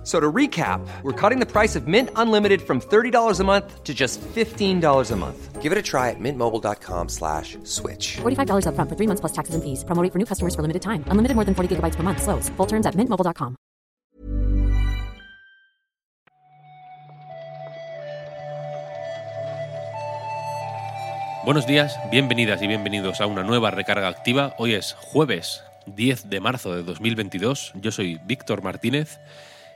F- So to recap, we're cutting the price of Mint Unlimited from $30 a month to just $15 a month. Give it a try at mintmobile.com slash switch. $45 upfront for three months plus taxes and fees. Promo rate for new customers for limited time. Unlimited more than 40 gigabytes per month. Slows. Full terms at mintmobile.com. Buenos días, bienvenidas y bienvenidos a una nueva recarga activa. Hoy es jueves 10 de marzo de 2022. Yo soy Víctor Martínez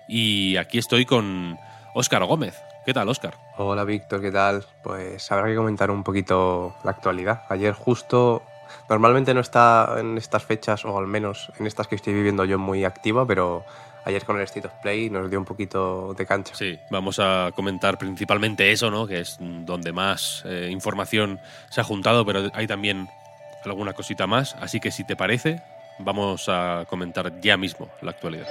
y aquí estoy con Óscar Gómez. ¿Qué tal, Óscar? Hola Víctor, ¿qué tal? Pues habrá que comentar un poquito la actualidad. Ayer justo, normalmente no está en estas fechas, o al menos en estas que estoy viviendo yo muy activa, pero ayer con el State of Play nos dio un poquito de cancha. Sí, vamos a comentar principalmente eso, ¿no? Que es donde más eh, información se ha juntado, pero hay también alguna cosita más. Así que si te parece, vamos a comentar ya mismo la actualidad.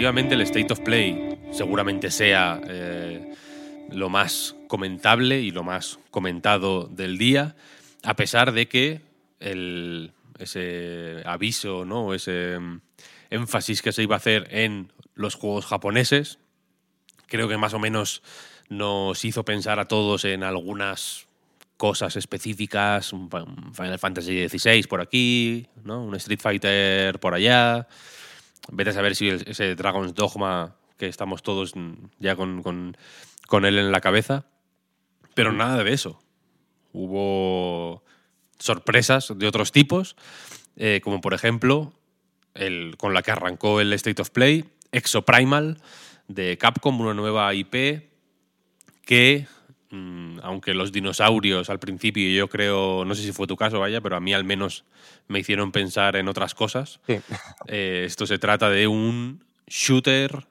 Efectivamente, el State of Play seguramente sea eh, lo más comentable y lo más comentado del día, a pesar de que el- ese aviso, ¿no? ese mm, énfasis que se iba a hacer en los juegos japoneses, creo que más o menos nos hizo pensar a todos en algunas cosas específicas, un Final Fantasy XVI por aquí, ¿no? un Street Fighter por allá. Vete a saber si ese Dragon's Dogma, que estamos todos ya con, con- él en la cabeza. Pero nada de eso. Hubo sorpresas de otros tipos, eh, como por ejemplo el, con la que arrancó el State of Play, Exoprimal, de Capcom, una nueva IP que, aunque los dinosaurios al principio, yo creo, no sé si fue tu caso, vaya, pero a mí al menos me hicieron pensar en otras cosas. Sí. Eh, esto se trata de un shooter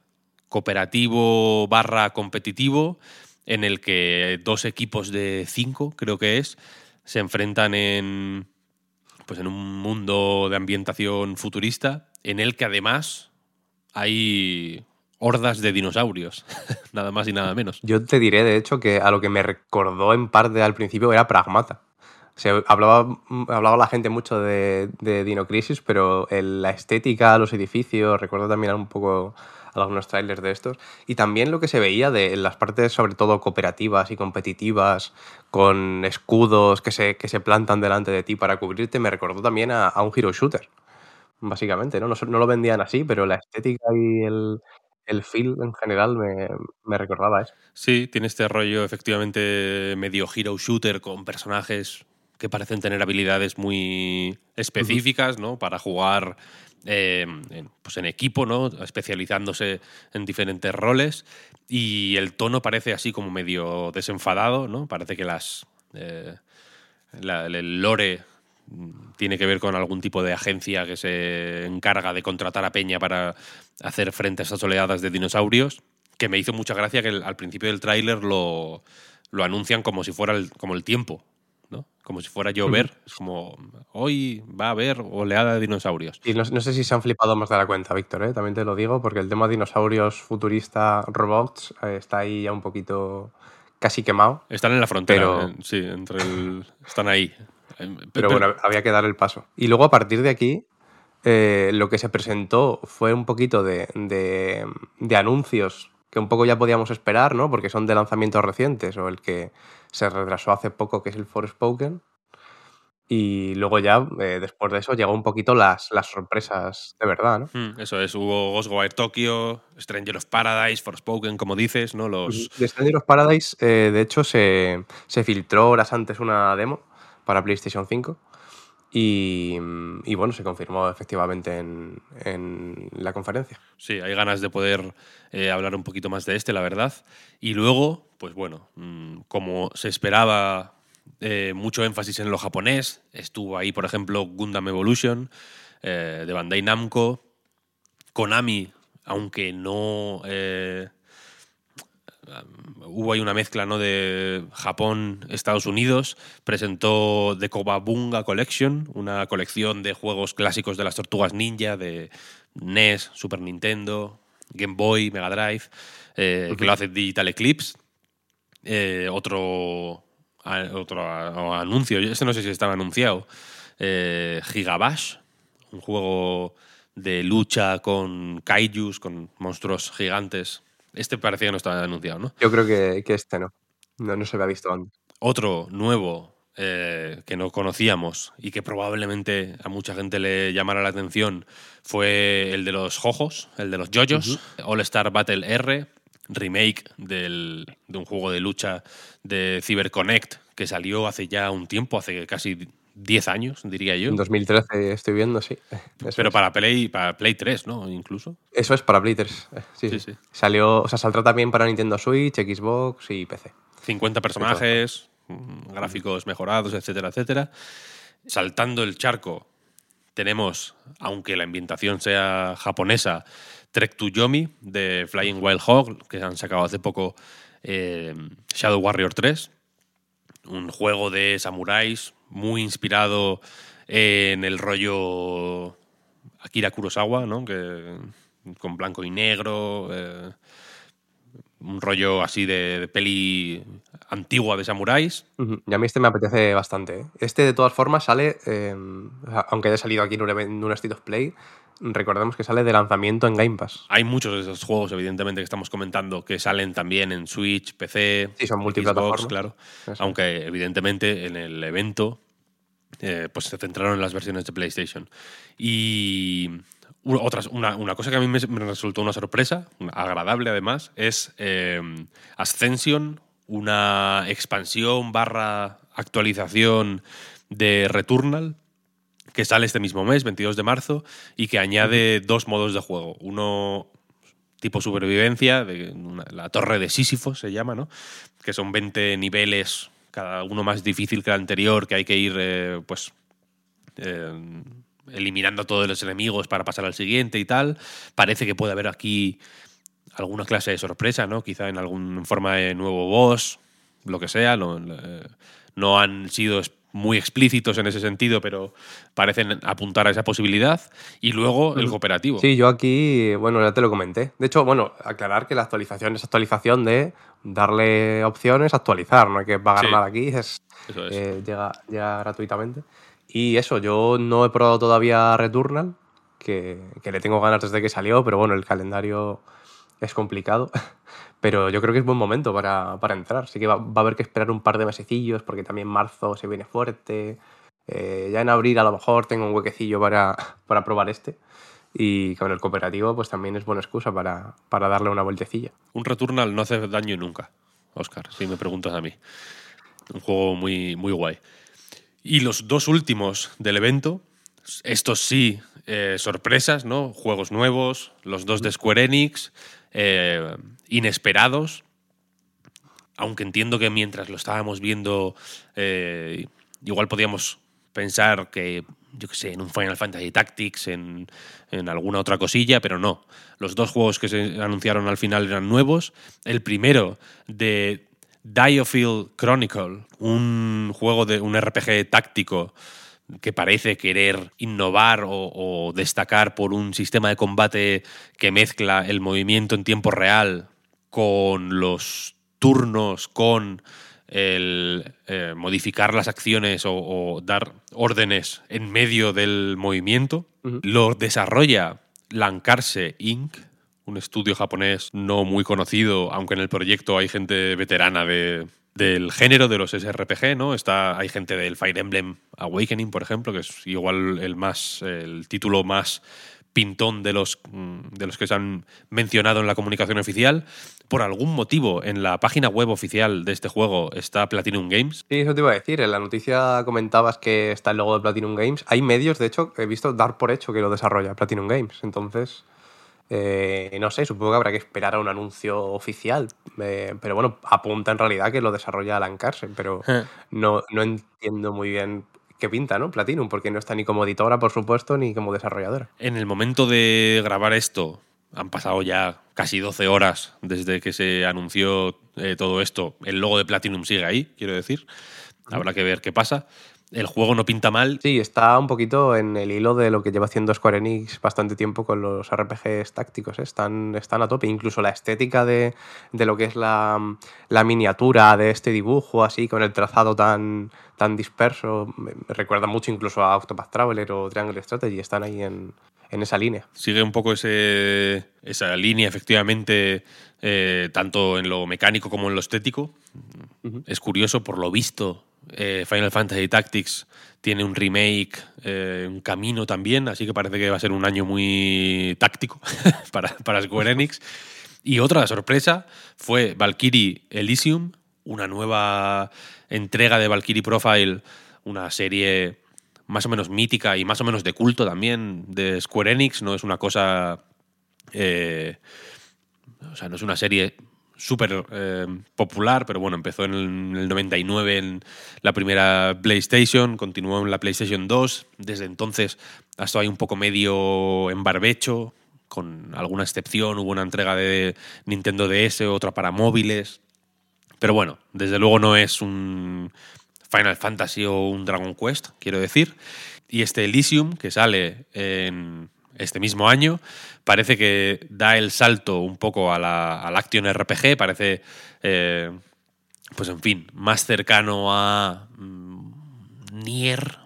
cooperativo barra competitivo en el que dos equipos de cinco, creo que es, se enfrentan en, pues en un mundo de ambientación futurista en el que además hay hordas de dinosaurios, nada más y nada menos. Yo te diré, de hecho, que a lo que me recordó en parte al principio era Pragmata. Se hablaba, hablaba la gente mucho de, de Dino Crisis, pero el- la estética, los edificios, recuerdo también un poco algunos trailers de estos. Y también lo que se veía de las partes, sobre todo cooperativas y competitivas, con escudos que se, que se plantan delante de ti para cubrirte, me recordó también a, a un hero shooter, básicamente. ¿no? No, no lo vendían así, pero la estética y el, el feel en general me, me recordaba eso. Sí, tiene este rollo efectivamente medio hero shooter con personajes que parecen tener habilidades muy específicas, ¿no? Para jugar eh, en, pues en equipo, ¿no? Especializándose en diferentes roles. Y el tono parece así como medio desenfadado, ¿no? Parece que las. eh, la- el lore tiene que ver con algún tipo de agencia que se encarga de contratar a Peña para hacer frente a esas oleadas de dinosaurios, que me hizo mucha gracia que el- al principio del tráiler lo, lo anuncian como si fuera el, como el tiempo, ¿no? Como si fuera llover. Es como, hoy va a haber oleada de dinosaurios. Y no, no sé si se han flipado más de la cuenta, Víctor, ¿eh? también te lo digo, porque el tema de dinosaurios futurista robots eh, está ahí ya un poquito casi quemado. Están en la frontera, Pero- eh, sí, entre el, están ahí. Eh, Pero bueno, había que dar el paso. Y luego a partir de aquí, eh, lo que se presentó fue un poquito de, de- de anuncios que un poco ya podíamos esperar, ¿no? Porque son de lanzamientos recientes, o el que se retrasó hace poco, que es el Forspoken. Y luego ya, eh, después de eso, llegó un poquito las, las sorpresas de verdad, ¿no? Mm, Eso es, hubo Ghostwire Tokyo, Stranger of Paradise, Forspoken, como dices, ¿no? Los, De Stranger of Paradise, eh, de hecho, se, se filtró horas antes una demo para PlayStation 5 y, y, bueno, se confirmó efectivamente en, la conferencia. Sí, hay ganas de poder eh, hablar un poquito más de este, la verdad. Y luego, pues bueno, mm, como se esperaba, eh, mucho énfasis en lo japonés. Estuvo ahí, por ejemplo, Gundam Evolution eh, de Bandai Namco. Konami, aunque no. Eh, hubo ahí una mezcla ¿no? de Japón, Estados Unidos, presentó The Kobabunga Collection, una colección de juegos clásicos de las tortugas ninja, de NES, Super Nintendo, Game Boy, Mega Drive, eh, que lo hace Digital Eclipse. Eh, otro, a- otro a- anuncio, este no sé si estaba anunciado, eh, Gigabash, un juego de lucha con kaijus, con monstruos gigantes. Este parecía que no estaba anunciado, ¿no? Yo creo que, que este no. no. No se había visto antes. Otro nuevo eh, que no conocíamos y que probablemente a mucha gente le llamara la atención fue el de los Jojos, el de los Jojos, All Star Battle R, remake del- de un juego de lucha de CyberConnect que salió hace ya un tiempo, hace casi 10 años, diría yo. En 2013 estoy viendo, sí. Eso Pero es. para Play, para Play 3, ¿no? Incluso. Eso es para Blitters. Sí, Sí, sí, sí. Salió, o sea, saldrá también para Nintendo Switch, Xbox y PC. 50 personajes, mm, gráficos mejorados, etcétera, etcétera. Saltando el charco, tenemos, aunque la ambientación sea japonesa, Trek to Yomi de Flying Wild Hog, que han sacado hace poco eh, Shadow Warrior 3, un juego de samuráis muy inspirado en el rollo Akira Kurosawa, ¿no? que, con blanco y negro, eh, un rollo así de, de peli antigua de samuráis. Ujú. Y a mí este me apetece bastante. ¿eh? Este, de todas formas, sale, eh, sea, aunque haya salido aquí en un, event- en un State of Play, recordemos que sale de lanzamiento en Game Pass. Hay muchos de esos juegos, evidentemente, que estamos comentando, que salen también en Switch, PC, Sí, son multiplataformas. claro. Eso. Aunque, evidentemente, en el evento eh, pues se centraron en las versiones de PlayStation. Y u- otras, una, una cosa que a mí me, me resultó una sorpresa, una- agradable además, es eh, Ascension, una expansión barra actualización de Returnal que sale este mismo mes, 22 de marzo, y que añade dos modos de juego. Uno tipo supervivencia, de una- la torre de Sísifo se llama, ¿no? Que son 20 niveles, cada uno más difícil que el anterior, que hay que ir, eh, pues, eh, eliminando a todos los enemigos para pasar al siguiente y tal. Parece que puede haber aquí alguna clase de sorpresa, ¿no? Quizá en alguna forma de nuevo boss, lo que sea. No, eh, no han sido muy explícitos en ese sentido, pero parecen apuntar a esa posibilidad. Y luego el cooperativo. Sí, yo aquí, bueno, ya te lo comenté. De hecho, bueno, aclarar que la actualización es actualización de darle opciones, actualizar, no hay que pagar Sí. nada aquí, es, Eso es. eh, llega, llega gratuitamente. Y eso, yo no he probado todavía Returnal, que, que le tengo ganas desde que salió, pero bueno, el calendario es complicado. Pero yo creo que es buen momento para, para entrar. Sí que va, va a haber que esperar un par de mesecillos, porque también marzo se viene fuerte. Eh, ya en abril a lo mejor tengo un huequecillo para, para probar este. Y con el cooperativo, pues también es buena excusa para, para darle una vueltecilla. Un Returnal no hace daño nunca, Oscar, si me preguntas a mí. Un juego muy, muy guay. Y los dos últimos del evento, estos sí, eh, sorpresas, ¿no? Juegos nuevos, los dos de Square Enix, eh, inesperados. Aunque entiendo que mientras lo estábamos viendo, eh, igual podíamos pensar que, yo qué sé, en un Final Fantasy Tactics, en, en alguna otra cosilla, pero no. Los dos juegos que se anunciaron al final eran nuevos. El primero de Diofield Chronicle, un juego de un RPG táctico que parece querer innovar o, o destacar por un sistema de combate que mezcla el movimiento en tiempo real con los turnos, con el eh, modificar las acciones o, o dar órdenes en medio del movimiento. Lo desarrolla Lancarse Inc., un estudio japonés no muy conocido, aunque en el proyecto hay gente veterana de, del género de los SRPG, ¿no? Está, hay gente del Fire Emblem Awakening, por ejemplo, que es igual el más el título más pintón de los, mm, de los que se han mencionado en la comunicación oficial. Por algún motivo, en la página web oficial de este juego está Platinum Games. Sí, eso te iba a decir. En la noticia comentabas que está el logo de Platinum Games. Hay medios, de hecho, he visto dar por hecho que lo desarrolla Platinum Games. Entonces, eh, no sé, supongo que habrá que esperar a un anuncio oficial. Eh, pero bueno, apunta en realidad que lo desarrolla Alan Carson. Pero Eh. no, no entiendo muy bien qué pinta, ¿no? Platinum, porque no está ni como editora, por supuesto, ni como desarrolladora. En el momento de grabar esto, han pasado ya casi 12 horas desde que se anunció eh, todo esto. El logo de Platinum sigue ahí, quiero decir. Habrá que ver qué pasa. El juego no pinta mal. Sí, está un poquito en el hilo de lo que lleva haciendo Square Enix bastante tiempo con los RPGs tácticos. ¿eh? Están, están a tope. Incluso la estética de, de lo que es la, la, miniatura de este dibujo, así, con el trazado tan, tan disperso, me recuerda mucho incluso a Octopath Traveler o Triangle Strategy. Están ahí en, en esa línea. Sigue un poco ese, esa línea, efectivamente, eh, tanto en lo mecánico como en lo estético. Uh -huh. Es curioso, por lo visto, eh, Final Fantasy Tactics tiene un remake, eh, un camino también, así que parece que va a ser un año muy táctico para, para Square Enix. Y otra sorpresa fue Valkyrie Elysium, una nueva entrega de Valkyrie Profile, una serie más o menos mítica y más o menos de culto también de Square Enix. No es una cosa. Eh, o sea, no es una serie súper eh, popular, pero bueno, empezó en el, el, 99 en la primera PlayStation, continuó en la PlayStation 2, desde entonces ha estado ahí un poco medio en barbecho, con alguna excepción, hubo una entrega de Nintendo DS, otra para móviles, pero bueno, desde luego no es un Final Fantasy o un Dragon Quest, quiero decir, y este Elysium, que sale en este mismo año. Parece que da el salto un poco a la, al Action RPG, parece, eh, pues en fin, más cercano a mm, Nier,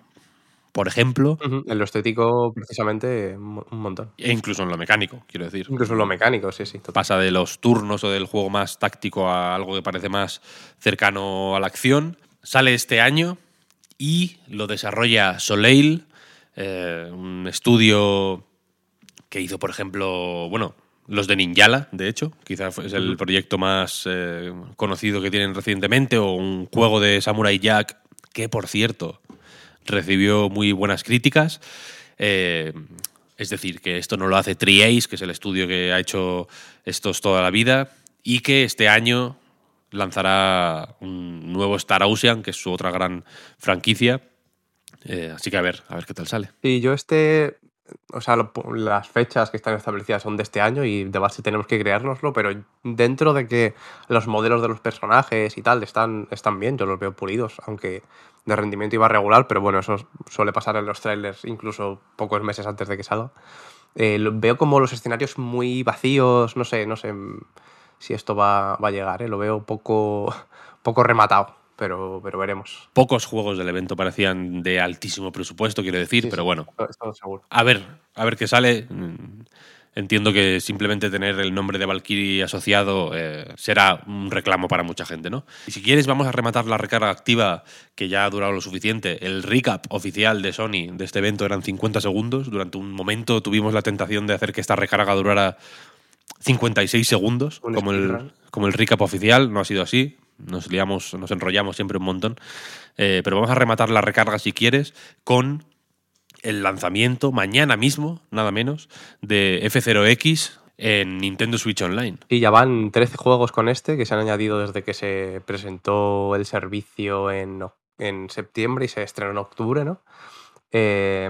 por ejemplo. Uh -huh. En lo estético, precisamente, un montón. E incluso en lo mecánico, quiero decir. Incluso en lo mecánico, sí, sí. Total. Pasa de los turnos o del juego más táctico a algo que parece más cercano a la acción. Sale este año y lo desarrolla Soleil, eh, un estudio que hizo, por ejemplo, bueno, los de Ninjala, de hecho, quizás es el proyecto más eh, conocido que tienen recientemente, o un juego de Samurai Jack, que por cierto recibió muy buenas críticas. Eh, es decir, que esto no lo hace Triace, que es el estudio que ha hecho estos toda la vida, y que este año lanzará un nuevo Star Ocean, que es su otra gran franquicia. Eh, así que a ver, a ver qué tal sale. Y yo este o sea, lo, las fechas que están establecidas son de este año y de base tenemos que creárnoslo, pero dentro de que los modelos de los personajes y tal están, están bien, yo los veo pulidos, aunque de rendimiento iba regular, pero bueno, eso suele pasar en los trailers incluso pocos meses antes de que salga. Eh, veo como los escenarios muy vacíos, no sé, no sé si esto va, va a llegar, ¿eh? lo veo poco, poco rematado pero, pero veremos. Pocos juegos del evento parecían de altísimo presupuesto, quiero decir, Sí, pero sí, bueno. esto seguro. A ver, a ver qué sale. Entiendo que simplemente tener el nombre de Valkyrie asociado eh, será un reclamo para mucha gente, ¿no? Y si quieres, vamos a rematar la recarga activa, que ya ha durado lo suficiente. El recap oficial de Sony de este evento eran 50 segundos. Durante un momento tuvimos la tentación de hacer que esta recarga durara 56 segundos, Un como el, como el recap oficial. No ha sido así. Nos liamos, nos enrollamos siempre un montón. Eh, pero vamos a rematar la recarga, si quieres, con el lanzamiento mañana mismo, nada menos, de F0X en Nintendo Switch Online. Y ya van 13 juegos con este que se han añadido desde que se presentó el servicio en, en septiembre y se estrenó en octubre, ¿no? Eh,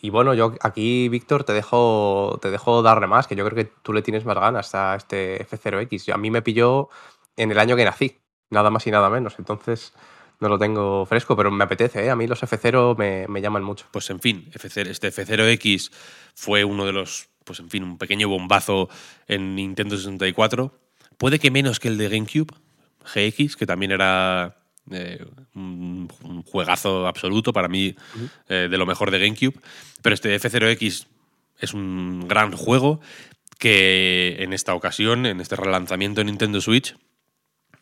y bueno, yo aquí, Víctor, te dejo, te dejo darle más, que yo creo que tú le tienes más ganas a este F0X. Yo- A mí me pilló en el año que nací, nada más y nada menos, entonces no lo tengo fresco, pero me apetece, ¿eh? A mí los F0 me, me llaman mucho. Pues en fin, FC este F0X fue uno de los, pues en fin, un pequeño bombazo en Nintendo 64. Puede que menos que el de GameCube, GX, que también era eh, un, un juegazo absoluto para mí, eh, de lo mejor de GameCube. Pero este F0X es un gran juego que en esta ocasión, en este relanzamiento de Nintendo Switch,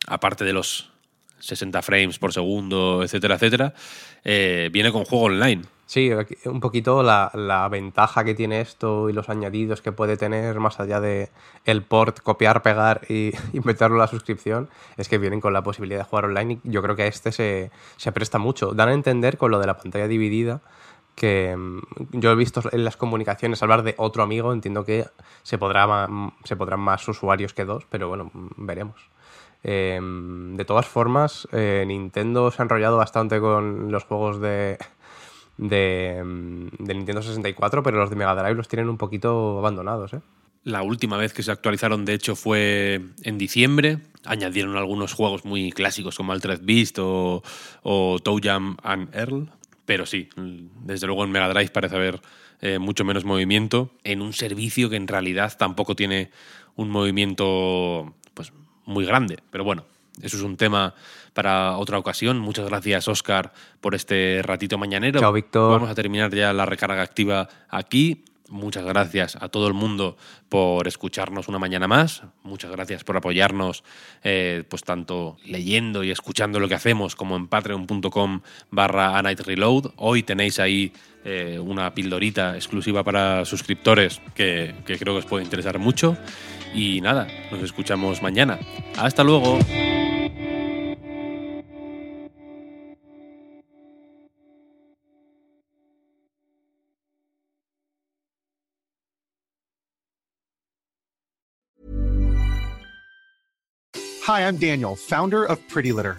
aparte de los 60 frames por segundo, etcétera, etcétera, eh, viene con juego online. Sí, un poquito la, ventaja que tiene esto y los añadidos que puede tener más allá de el port, copiar, pegar y, y meterlo a la suscripción, es que vienen con la posibilidad de jugar online y yo creo que a este se, se presta mucho. Dan a entender con lo de la pantalla dividida que mm, yo he visto en las comunicaciones hablar de otro amigo, entiendo que se, podrá se podrán más usuarios que dos, pero bueno, mm, veremos. Eh, de todas formas, eh, Nintendo se ha enrollado bastante con los juegos de, de, mm, de Nintendo 64, pero los de Mega Drive los tienen un poquito abandonados, ¿eh? La última vez que se actualizaron, de hecho, fue en diciembre. Añadieron algunos juegos muy clásicos como Altered Beast o, o Jam and Earl. Pero sí, desde luego en Mega Drive parece haber eh, mucho menos movimiento en un servicio que en realidad tampoco tiene un movimiento pues, muy grande. Pero bueno, eso es un tema para otra ocasión. Muchas gracias, Oscar, por este ratito mañanero. Chao, Víctor. Vamos a terminar ya la recarga activa aquí. Muchas gracias a todo el mundo por escucharnos una mañana más. Muchas gracias por apoyarnos, eh, pues tanto leyendo y escuchando lo que hacemos como en patreon.com barra Reload. Hoy tenéis ahí eh, una pildorita exclusiva para suscriptores que, que creo que os puede interesar mucho. Y nada, nos escuchamos mañana. Hasta luego. Hi, I'm Daniel, founder of Pretty Litter.